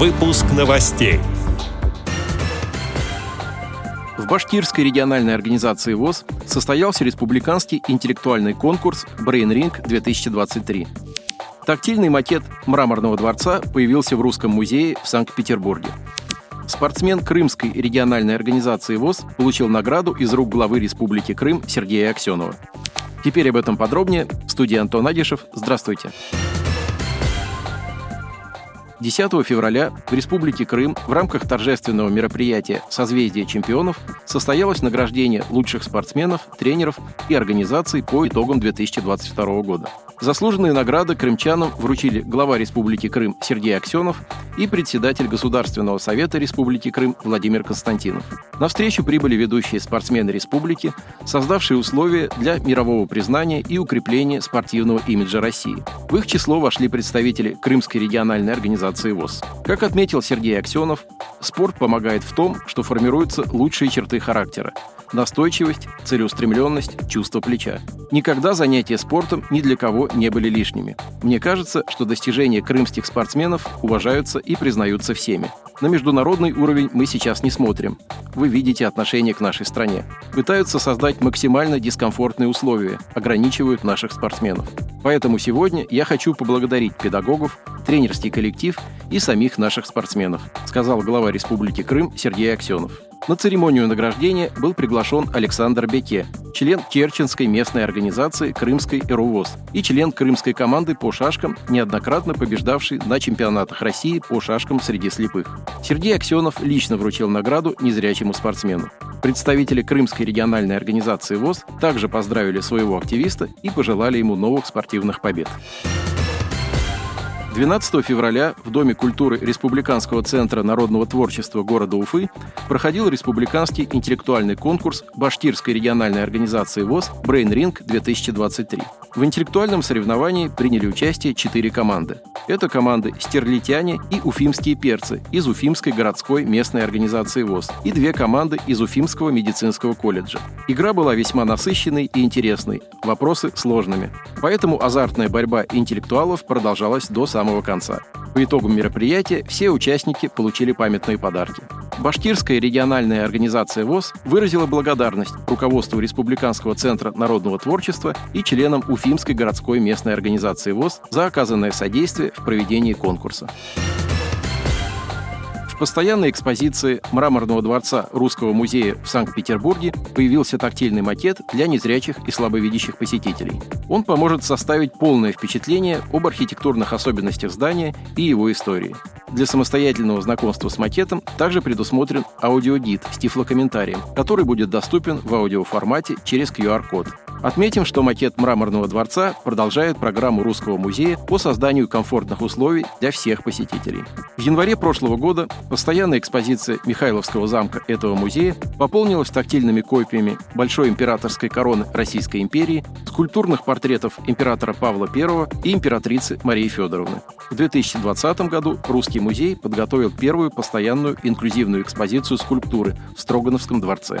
Выпуск новостей. В Башкирской региональной организации ВОЗ состоялся республиканский интеллектуальный конкурс Brain Ring 2023. Тактильный макет мраморного дворца появился в Русском музее в Санкт-Петербурге. Спортсмен Крымской региональной организации ВОЗ получил награду из рук главы Республики Крым Сергея Аксенова. Теперь об этом подробнее. В студии Антон Агишев. Здравствуйте. 10 февраля в Республике Крым в рамках торжественного мероприятия «Созвездие чемпионов» состоялось награждение лучших спортсменов, тренеров и организаций по итогам 2022 года. Заслуженные награды крымчанам вручили глава Республики Крым Сергей Аксенов и председатель Государственного совета Республики Крым Владимир Константинов. На встречу прибыли ведущие спортсмены республики, создавшие условия для мирового признания и укрепления спортивного имиджа России. В их число вошли представители Крымской региональной организации ВОЗ. Как отметил Сергей Аксенов, спорт помогает в том, что формируются лучшие черты характера – настойчивость, целеустремленность, чувство плеча. Никогда занятия спортом ни для кого не были лишними. Мне кажется, что достижения крымских спортсменов уважаются и признаются всеми. На международный уровень мы сейчас не смотрим. Вы видите отношение к нашей стране. Пытаются создать максимально дискомфортные условия, ограничивают наших спортсменов. Поэтому сегодня я хочу поблагодарить педагогов, тренерский коллектив и самих наших спортсменов, сказал глава Республики Крым Сергей Аксенов. На церемонию награждения был приглашен Александр Беке, член Керченской местной организации «Крымской ЭРУВОЗ» и член крымской команды по шашкам, неоднократно побеждавший на чемпионатах России по шашкам среди слепых. Сергей Аксенов лично вручил награду незрячему спортсмену. Представители Крымской региональной организации ВОЗ также поздравили своего активиста и пожелали ему новых спортивных побед. 12 февраля в Доме культуры Республиканского центра народного творчества города Уфы проходил республиканский интеллектуальный конкурс Башкирской региональной организации ВОЗ Brain Ring 2023. В интеллектуальном соревновании приняли участие четыре команды. Это команды «Стерлитяне» и «Уфимские перцы» из Уфимской городской местной организации ВОЗ и две команды из Уфимского медицинского колледжа. Игра была весьма насыщенной и интересной, вопросы сложными. Поэтому азартная борьба интеллектуалов продолжалась до самого конца. По итогам мероприятия все участники получили памятные подарки. Башкирская региональная организация ВОЗ выразила благодарность руководству Республиканского центра народного творчества и членам Уфимской городской местной организации ВОЗ за оказанное содействие в проведении конкурса постоянной экспозиции Мраморного дворца Русского музея в Санкт-Петербурге появился тактильный макет для незрячих и слабовидящих посетителей. Он поможет составить полное впечатление об архитектурных особенностях здания и его истории. Для самостоятельного знакомства с макетом также предусмотрен аудиогид с тифлокомментарием, который будет доступен в аудиоформате через QR-код. Отметим, что макет Мраморного дворца продолжает программу Русского музея по созданию комфортных условий для всех посетителей. В январе прошлого года постоянная экспозиция Михайловского замка этого музея пополнилась тактильными копиями Большой императорской короны Российской империи, скульптурных портретов императора Павла I и императрицы Марии Федоровны. В 2020 году Русский музей подготовил первую постоянную инклюзивную экспозицию скульптуры в Строгановском дворце.